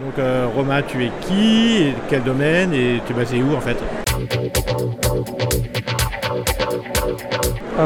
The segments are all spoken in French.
Donc euh, Romain, tu es qui et Quel domaine Et tu es basé où en fait?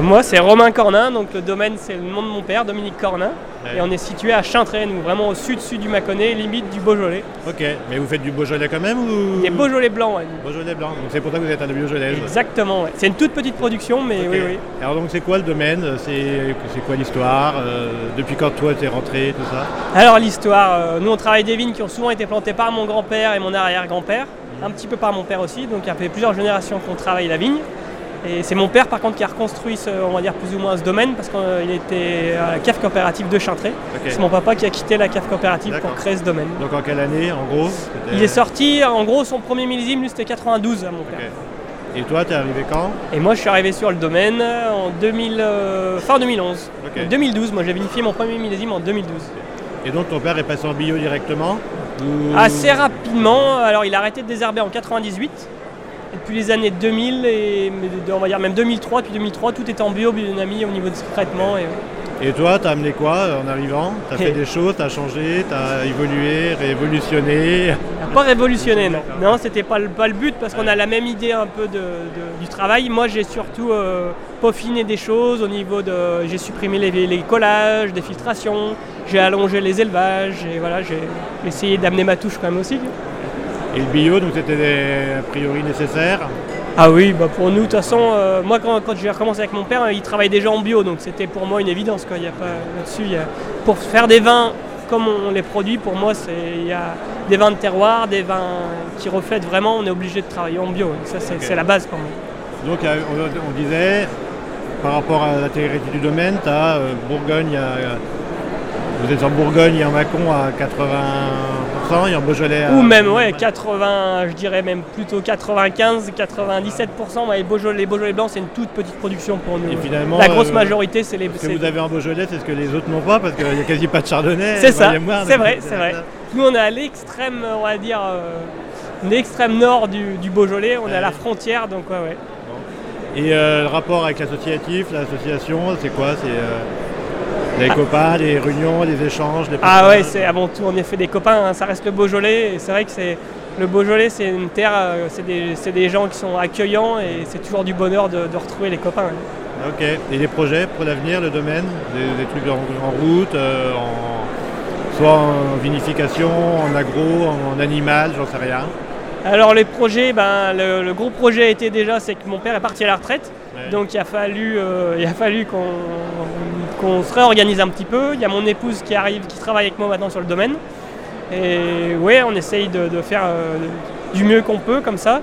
Moi, c'est Romain Cornin, donc le domaine, c'est le nom de mon père, Dominique Cornin. Ouais. Et on est situé à Chintré, nous, vraiment au sud-sud du Mâconnais, limite du Beaujolais. Ok, mais vous faites du Beaujolais quand même ou? Des Beaujolais blancs, ouais. Beaujolais blanc, donc c'est pour ça que vous êtes un Beaujolais. Exactement, ouais. C'est une toute petite production, mais oui, oui. Alors donc c'est quoi le domaine? C'est quoi l'histoire? Euh, Depuis quand toi t'es rentré, tout ça? Alors l'histoire, euh, nous on travaille des vignes qui ont souvent été plantées par mon grand-père et mon arrière-grand-père, un petit peu par mon père aussi, donc il y a fait plusieurs générations qu'on travaille la vigne. Et c'est mon père par contre qui a reconstruit, ce, on va dire plus ou moins ce domaine, parce qu'il était à la cave coopérative de Chintré. C'est mon papa qui a quitté la cave coopérative pour créer ce domaine. Donc en quelle année en gros Il est sorti, en gros son premier millésime, lui c'était 92 à mon père. Et toi t'es arrivé quand Et moi je suis arrivé sur le domaine en 2000, euh, fin 2011. Ok. En 2012, moi j'ai vinifié mon premier millésime en 2012. Et donc ton père est passé en bio directement ou- Assez rapidement, alors il a arrêté de désherber en 98. Et depuis les années 2000 et on va dire même 2003, puis 2003, tout était en bio, biodynamie au niveau de ce traitement. Et, Et toi t'as amené quoi euh, en arrivant? T'as fait des choses, t'as changé, t'as évolué, révolutionné? Pas révolutionné, non. Non, c'était pas le, pas le but parce qu'on a la même idée un peu de, de- du travail. Moi, j'ai surtout euh, peaufiné des choses au niveau de. J'ai supprimé les, les collages, des filtrations, j'ai allongé les élevages et voilà, j'ai essayé d'amener ma touche quand même aussi. Et le bio donc c'était a priori nécessaire Ah oui, bah pour nous, de toute façon, euh, moi quand, quand j'ai recommencé avec mon père, euh, il travaille déjà en bio, donc c'était pour moi une évidence. Quoi. Y a pas là-dessus. il y a- Pour faire des vins comme on les produit, pour moi, c'est il y a des vins de terroir, des vins qui reflètent vraiment. On est obligé de travailler en bio. et Ça, c'est la base pour moi. Donc euh, on, on disait, par rapport à l'intégrité du domaine, tu as Bourgogne, euh, vous êtes en Bourgogne et en Mâcon à 80% et en Beaujolais. Ou même, ouais, 80, je dirais même plutôt 95, 97%. Ouais, les, Beaujolais, les Beaujolais blancs, c'est une toute petite production pour nous. Et finalement, la grosse euh, majorité, c'est les. Ce que vous avez en Beaujolais, c'est ce que les autres n'ont pas parce qu'il n'y a quasi pas de chardonnay. C'est ça, c'est vrai, c'est vrai. Nous, on est à l'extrême, on va dire, euh, l'extrême nord du, du Beaujolais, on est à la frontière, donc ouais, ouais. Et euh, le rapport avec l'associatif, l'association, c'est quoi? C'est euh, des copains, des réunions, des échanges, des Ah ouais, c'est avant tout, on est fait des copains, hein, ça reste le Beaujolais, et c'est vrai que c'est le Beaujolais, c'est une terre, euh, c'est des, c'est des gens qui sont accueillants, et c'est toujours du bonheur de, de retrouver les copains. hein. Ok. Et des projets pour l'avenir, le domaine? Des, des trucs en, en route, euh, en, soit en vinification, en agro, en animal, j'en sais rien. Alors les projets, ben, le, le gros projet était déjà, c'est que mon père est parti à la retraite, Ouais. donc il a fallu, euh, il a fallu qu'on se réorganise un petit peu. Il y a mon épouse qui arrive, qui travaille avec moi maintenant sur le domaine. Et ouais, on essaye de, de faire euh, du mieux qu'on peut comme ça,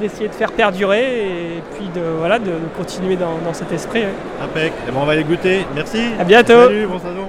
d'essayer de faire perdurer et puis de, voilà, de, de continuer dans, dans cet esprit. ouais. Impec. Eh ben, on va les goûter. Merci. À bientôt. Salut, bon salon.